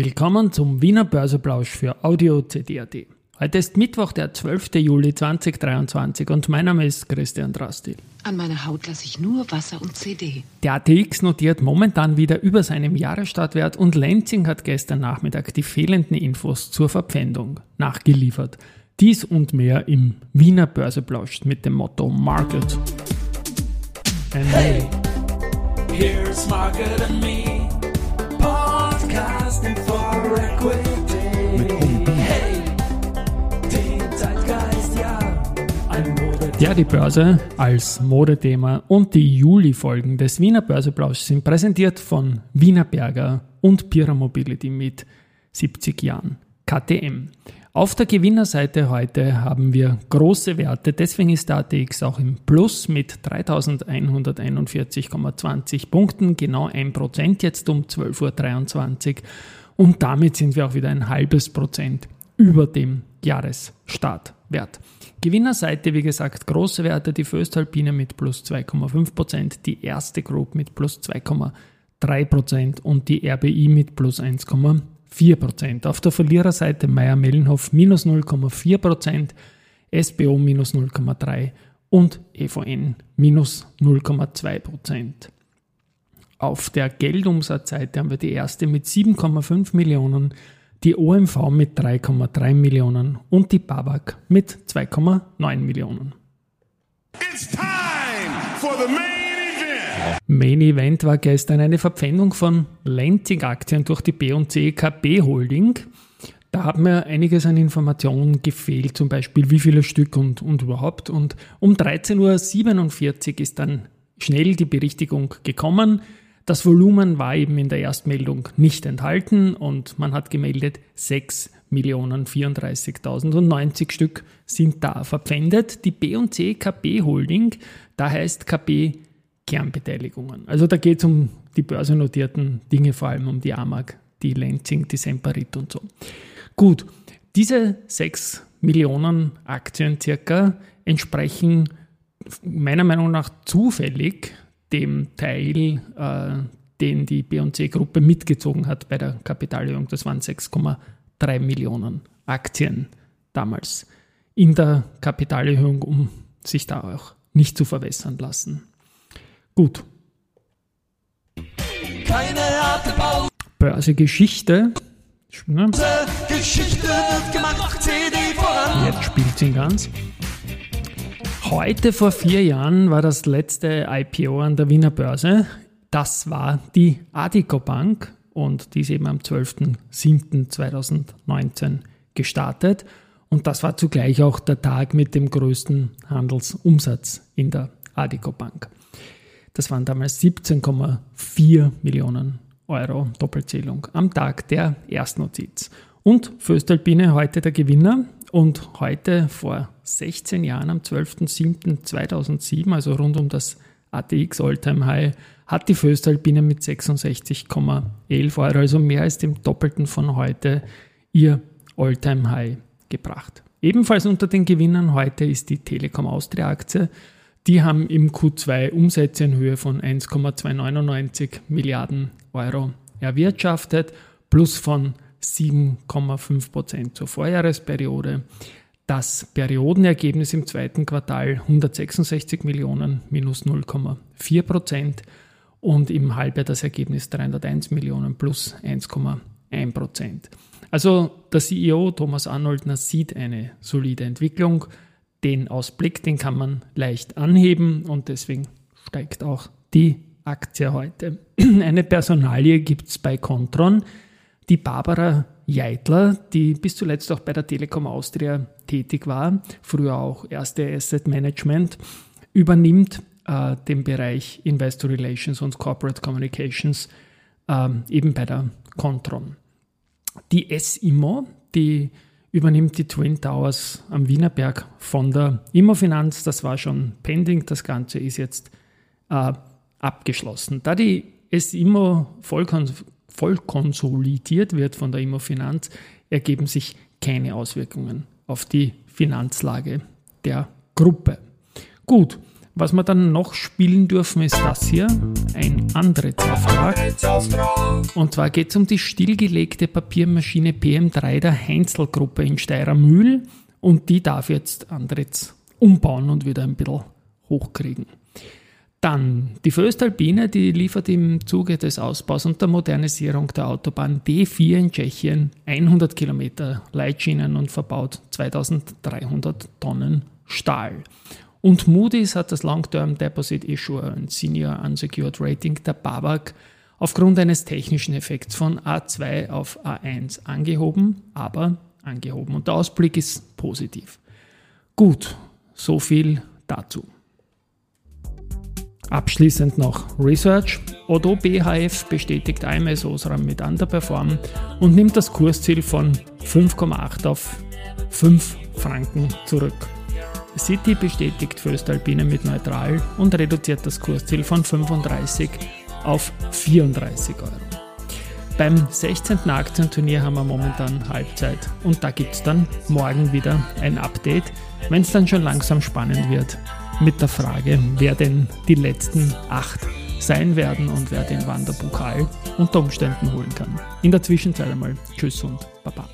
Willkommen zum Wiener Börseplausch für Audio CD.at. Heute ist Mittwoch, der 12. Juli 2023 und mein Name ist Christian Drasti. An meiner Haut lasse ich nur Wasser und CD. Der ATX notiert momentan wieder über seinem Jahresstartwert und Lenzing hat gestern Nachmittag die fehlenden Infos zur Verpfändung nachgeliefert. Dies und mehr im Wiener Börseplausch mit dem Motto Market. And hey, here's Market and me. Podcasting for Equity. Hey, den Zeitgeist, ja. Ein Mode Ja, die Börse als Modethema und die Juli-Folgen des Wiener Börseplausch sind präsentiert von Wiener Berger und Pira Mobility mit 70 Jahren KTM. Auf der Gewinnerseite heute haben wir große Werte, deswegen ist der ATX auch im Plus mit 3141,20 Punkten, genau 1% jetzt um 12.23 Uhr und damit sind wir auch wieder ein halbes Prozent über dem Jahresstartwert. Gewinnerseite, wie gesagt, große Werte, die Föstalpine mit plus 2,5%, die erste Group mit plus 2,3% und die RBI mit plus 1,4%. Auf der Verliererseite Meier-Mellenhof minus 0,4%, SBO minus 0,3% und EVN minus 0,2%. Auf der Geldumsatzseite haben wir die erste mit 7,5 Millionen, die OMV mit 3,3 Millionen und die Babak mit 2,9 Millionen. It's time for the main. Main Event war gestern eine Verpfändung von Lenzing-Aktien durch die B&C KB Holding. Da hat mir einiges an Informationen gefehlt, zum Beispiel wie viele Stück und, und überhaupt. Und um 13.47 Uhr ist dann schnell die Berichtigung gekommen. Das Volumen war eben in der Erstmeldung nicht enthalten und man hat gemeldet, 6.034.090 Stück sind da verpfändet. Die B&C KB Holding, da heißt KB Kernbeteiligungen. Also da geht es um die börsennotierten Dinge, vor allem um die AMAG, die Lenzing, die Semperit und so. Gut, diese 6 Millionen Aktien circa entsprechen meiner Meinung nach zufällig dem Teil, äh, den die B&C-Gruppe mitgezogen hat bei der Kapitalerhöhung. Das waren 6,3 Millionen Aktien damals in der Kapitalerhöhung, um sich da auch nicht zu verwässern lassen. Gut, Keine harte Pause. Börsegeschichte. Ne? Geschichte wird gemacht. CD voran. Jetzt spielt sie ganz. Heute vor vier Jahren war das letzte IPO an der Wiener Börse. Das war die Adico Bank und die ist eben am 12.07.2019 gestartet. Und das war zugleich auch der Tag mit dem größten Handelsumsatz in der Adico Bank. Das waren damals 17,4 Millionen Euro Doppelzählung am Tag der Erstnotiz. Und Föstalpine heute der Gewinner und heute vor 16 Jahren, am 12.07.2007, also rund um das ATX Alltime High, hat die Föstalpine mit 66,11 Euro, also mehr als dem Doppelten von heute, ihr Alltime High gebracht. Ebenfalls unter den Gewinnern heute ist die Telekom Austria Aktie. Die haben im Q2 Umsätze in Höhe von 1,299 Milliarden Euro erwirtschaftet, plus von 7,5 Prozent zur Vorjahresperiode. Das Periodenergebnis im zweiten Quartal 166 Millionen minus 0,4 Prozent und im Halbjahr das Ergebnis 301 Millionen plus 1,1 Prozent. Also der CEO Thomas Arnoldner sieht eine solide Entwicklung. Den Ausblick, den kann man leicht anheben und deswegen steigt auch die Aktie heute. Eine Personalie gibt es bei Contron. Die Barbara Jeitler, die bis zuletzt auch bei der Telekom Austria tätig war, früher auch erste Asset Management, übernimmt äh, den Bereich Investor Relations und Corporate Communications äh, eben bei der Contron. Die S-Immo, die übernimmt die Twin Towers am Wienerberg von der Immofinanz. Das war schon pending, das Ganze ist jetzt äh, abgeschlossen. Da die S-Immo voll, voll konsolidiert wird von der Immofinanz, ergeben sich keine Auswirkungen auf die Finanzlage der Gruppe. Gut, Was wir dann noch spielen dürfen, ist das hier, ein Antrittsauftrag. Und zwar geht es um die stillgelegte Papiermaschine PM3 der Heinzel-Gruppe in Steirermühl und die darf jetzt Andritz umbauen und wieder ein bisschen hochkriegen. Dann die Föstalpine, die liefert im Zuge des Ausbaus und der Modernisierung der Autobahn D4 in Tschechien 100 Kilometer Leitschienen und verbaut 2300 Tonnen Stahl. Und Moody's hat das Long-Term Deposit Issuer und Senior Unsecured Rating der BAWAG aufgrund eines technischen Effekts von A2 auf A1 angehoben, aber angehoben. Und der Ausblick ist positiv. Gut, so viel dazu. Abschließend noch Research. Odo BHF bestätigt AMS Osram mit Underperform und nimmt das Kursziel von 5,8 auf 5 Franken zurück. City bestätigt Föstalpine mit neutral und reduziert das Kursziel von 35 auf 34 Euro. Beim 16. Aktienturnier haben wir momentan Halbzeit und da gibt es dann morgen wieder ein Update, wenn es dann schon langsam spannend wird mit der Frage, wer denn die letzten acht sein werden und wer den Wanderpokal unter Umständen holen kann. In der Zwischenzeit einmal Tschüss und Baba.